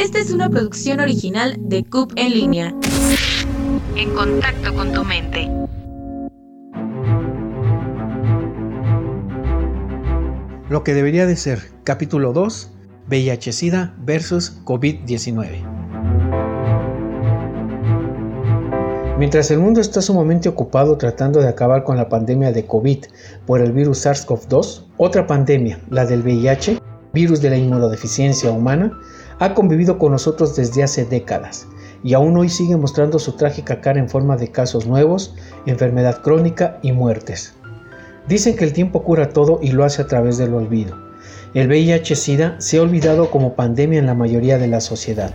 Esta es una producción original de CUP en línea. En contacto con tu mente. Lo que debería de ser, capítulo 2, VIH-Sida versus COVID-19. Mientras el mundo está sumamente ocupado tratando de acabar con la pandemia de COVID por el virus SARS-CoV-2, otra pandemia, la del VIH, virus de la inmunodeficiencia humana, ha convivido con nosotros desde hace décadas y aún hoy sigue mostrando su trágica cara en forma de casos nuevos, enfermedad crónica y muertes. Dicen que el tiempo cura todo y lo hace a través del olvido. El VIH-Sida se ha olvidado como pandemia en la mayoría de la sociedad.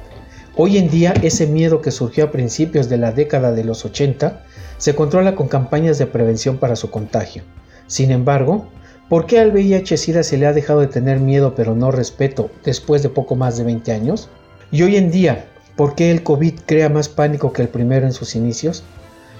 Hoy en día ese miedo que surgió a principios de la década de los 80 se controla con campañas de prevención para su contagio. Sin embargo, ¿por qué al VIH-Sida se le ha dejado de tener miedo pero no respeto después de poco más de 20 años? Y hoy en día, ¿por qué el COVID crea más pánico que el primero en sus inicios?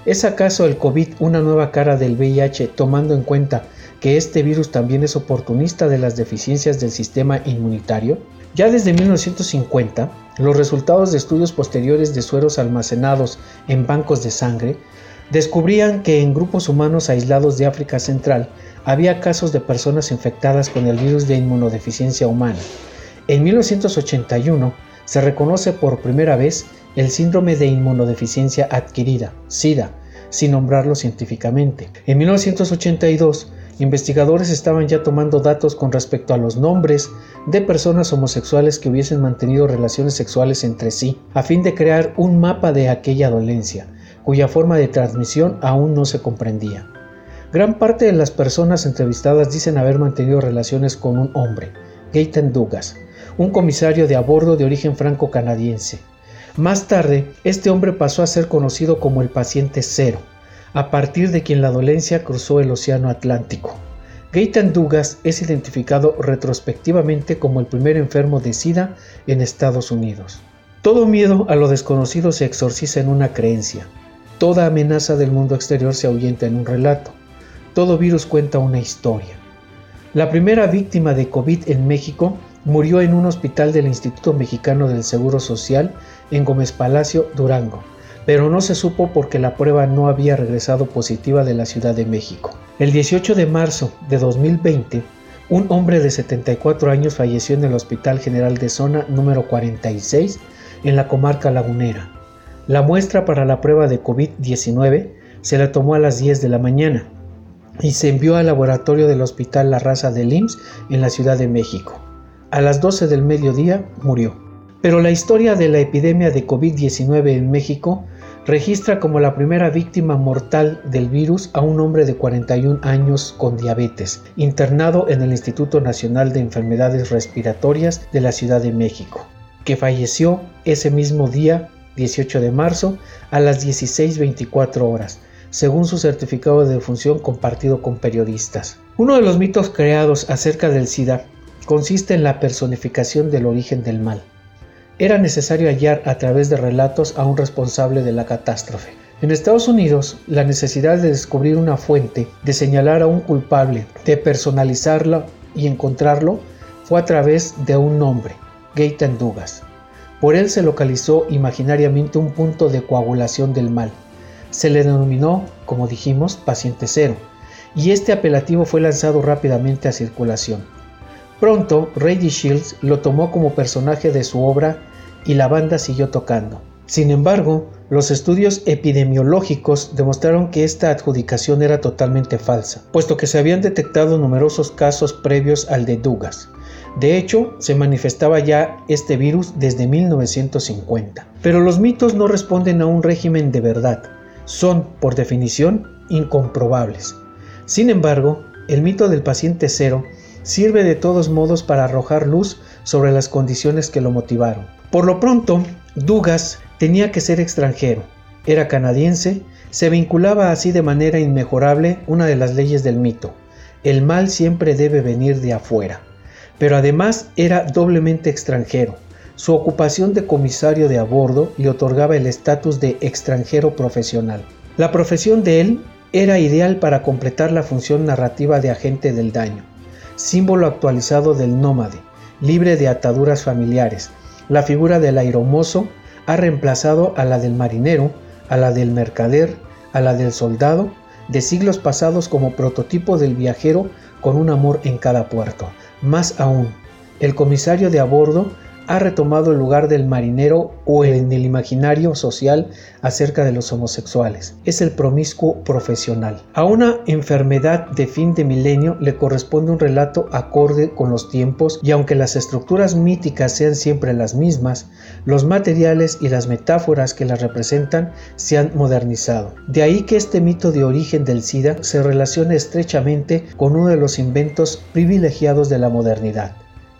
¿Es acaso el COVID una nueva cara del VIH tomando en cuenta que este virus también es oportunista de las deficiencias del sistema inmunitario? Ya desde 1950, los resultados de estudios posteriores de sueros almacenados en bancos de sangre descubrían que en grupos humanos aislados de África Central había casos de personas infectadas con el virus de inmunodeficiencia humana. En 1981 se reconoce por primera vez el síndrome de inmunodeficiencia adquirida, SIDA, sin nombrarlo científicamente. En 1982 investigadores estaban ya tomando datos con respecto a los nombres de personas homosexuales que hubiesen mantenido relaciones sexuales entre sí, a fin de crear un mapa de aquella dolencia, cuya forma de transmisión aún no se comprendía. Gran parte de las personas entrevistadas dicen haber mantenido relaciones con un hombre, Gaten Dugas, un comisario de a bordo de origen franco-canadiense. Más tarde, este hombre pasó a ser conocido como el paciente cero, a partir de quien la dolencia cruzó el Océano Atlántico. Gaetan Dugas es identificado retrospectivamente como el primer enfermo de SIDA en Estados Unidos. Todo miedo a lo desconocido se exorciza en una creencia. Toda amenaza del mundo exterior se ahuyenta en un relato. Todo virus cuenta una historia. La primera víctima de COVID en México murió en un hospital del Instituto Mexicano del Seguro Social en Gómez Palacio, Durango pero no se supo porque la prueba no había regresado positiva de la Ciudad de México. El 18 de marzo de 2020, un hombre de 74 años falleció en el Hospital General de Zona número 46 en la comarca lagunera. La muestra para la prueba de COVID-19 se la tomó a las 10 de la mañana y se envió al laboratorio del Hospital La Raza de IMSS en la Ciudad de México. A las 12 del mediodía murió. Pero la historia de la epidemia de COVID-19 en México registra como la primera víctima mortal del virus a un hombre de 41 años con diabetes, internado en el Instituto Nacional de Enfermedades Respiratorias de la Ciudad de México, que falleció ese mismo día, 18 de marzo, a las 16.24 horas, según su certificado de defunción compartido con periodistas. Uno de los mitos creados acerca del SIDA consiste en la personificación del origen del mal era necesario hallar a través de relatos a un responsable de la catástrofe. En Estados Unidos, la necesidad de descubrir una fuente, de señalar a un culpable, de personalizarlo y encontrarlo, fue a través de un nombre, Gaten Dugas. Por él se localizó imaginariamente un punto de coagulación del mal. Se le denominó, como dijimos, paciente cero, y este apelativo fue lanzado rápidamente a circulación. Pronto, Reggie Shields lo tomó como personaje de su obra y la banda siguió tocando. Sin embargo, los estudios epidemiológicos demostraron que esta adjudicación era totalmente falsa, puesto que se habían detectado numerosos casos previos al de Dugas. De hecho, se manifestaba ya este virus desde 1950. Pero los mitos no responden a un régimen de verdad, son, por definición, incomprobables. Sin embargo, el mito del paciente cero sirve de todos modos para arrojar luz sobre las condiciones que lo motivaron. Por lo pronto, Dugas tenía que ser extranjero, era canadiense, se vinculaba así de manera inmejorable una de las leyes del mito. El mal siempre debe venir de afuera. Pero además era doblemente extranjero. Su ocupación de comisario de a bordo le otorgaba el estatus de extranjero profesional. La profesión de él era ideal para completar la función narrativa de agente del daño símbolo actualizado del nómade, libre de ataduras familiares, La figura del aeromozo ha reemplazado a la del marinero, a la del mercader, a la del soldado, de siglos pasados como prototipo del viajero con un amor en cada puerto. Más aún, el comisario de a bordo ha retomado el lugar del marinero o en el imaginario social acerca de los homosexuales. Es el promiscuo profesional. A una enfermedad de fin de milenio le corresponde un relato acorde con los tiempos y aunque las estructuras míticas sean siempre las mismas, los materiales y las metáforas que las representan se han modernizado. De ahí que este mito de origen del SIDA se relacione estrechamente con uno de los inventos privilegiados de la modernidad,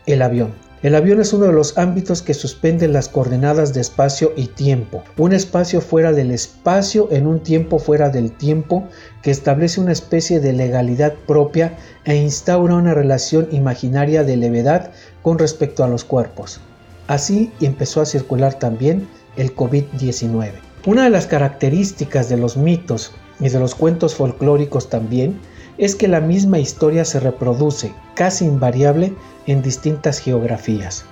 el avión. El avión es uno de los ámbitos que suspenden las coordenadas de espacio y tiempo, un espacio fuera del espacio en un tiempo fuera del tiempo que establece una especie de legalidad propia e instaura una relación imaginaria de levedad con respecto a los cuerpos. Así empezó a circular también el COVID-19. Una de las características de los mitos y de los cuentos folclóricos también es que la misma historia se reproduce, casi invariable, en distintas geografías.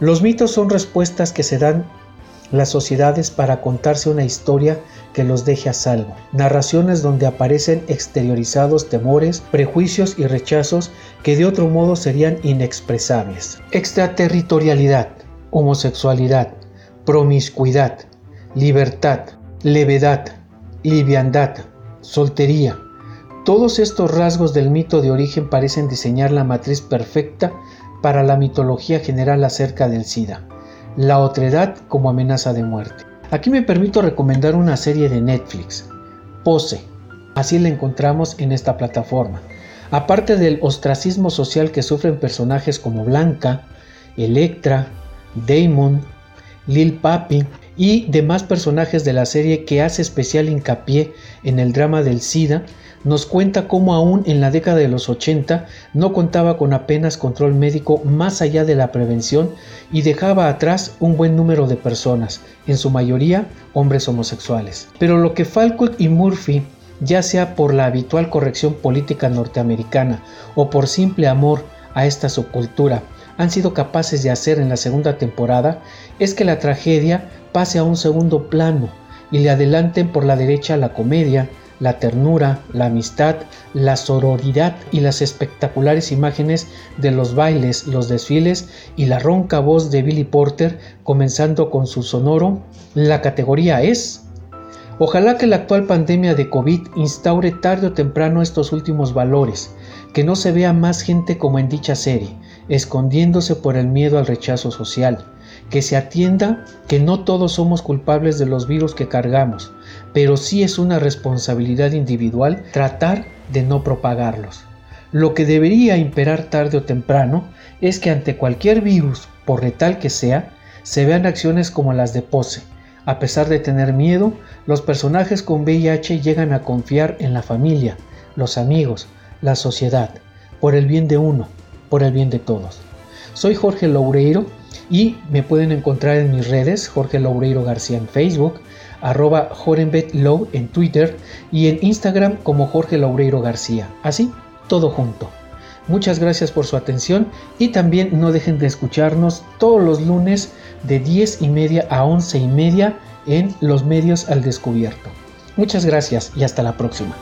Los mitos son respuestas que se dan las sociedades para contarse una historia que los deje a salvo, narraciones donde aparecen exteriorizados temores, prejuicios y rechazos que de otro modo serían inexpresables. Extraterritorialidad, homosexualidad, promiscuidad, libertad, levedad, liviandad, soltería, todos estos rasgos del mito de origen parecen diseñar la matriz perfecta para la mitología general acerca del SIDA, la otredad como amenaza de muerte. Aquí me permito recomendar una serie de Netflix, Pose, así la encontramos en esta plataforma. Aparte del ostracismo social que sufren personajes como Blanca, Electra, Damon, Lil Papi y demás personajes de la serie que hace especial hincapié en el drama del SIDA, nos cuenta cómo aún en la década de los 80 no contaba con apenas control médico más allá de la prevención y dejaba atrás un buen número de personas, en su mayoría hombres homosexuales. Pero lo que Falcott y Murphy, ya sea por la habitual corrección política norteamericana o por simple amor a esta subcultura, han sido capaces de hacer en la segunda temporada es que la tragedia pase a un segundo plano y le adelanten por la derecha la comedia, la ternura, la amistad, la sororidad y las espectaculares imágenes de los bailes, los desfiles y la ronca voz de Billy Porter comenzando con su sonoro, la categoría es... Ojalá que la actual pandemia de COVID instaure tarde o temprano estos últimos valores, que no se vea más gente como en dicha serie, escondiéndose por el miedo al rechazo social, que se atienda que no todos somos culpables de los virus que cargamos, pero sí es una responsabilidad individual tratar de no propagarlos. Lo que debería imperar tarde o temprano es que ante cualquier virus, por letal que sea, se vean acciones como las de Pose. A pesar de tener miedo, los personajes con VIH llegan a confiar en la familia, los amigos, la sociedad, por el bien de uno, por el bien de todos. Soy Jorge Loureiro y me pueden encontrar en mis redes, Jorge Loureiro García en Facebook, arroba Low en Twitter y en Instagram como Jorge Loureiro García. Así, todo junto. Muchas gracias por su atención y también no dejen de escucharnos todos los lunes de 10 y media a 11 y media en los medios al descubierto. Muchas gracias y hasta la próxima.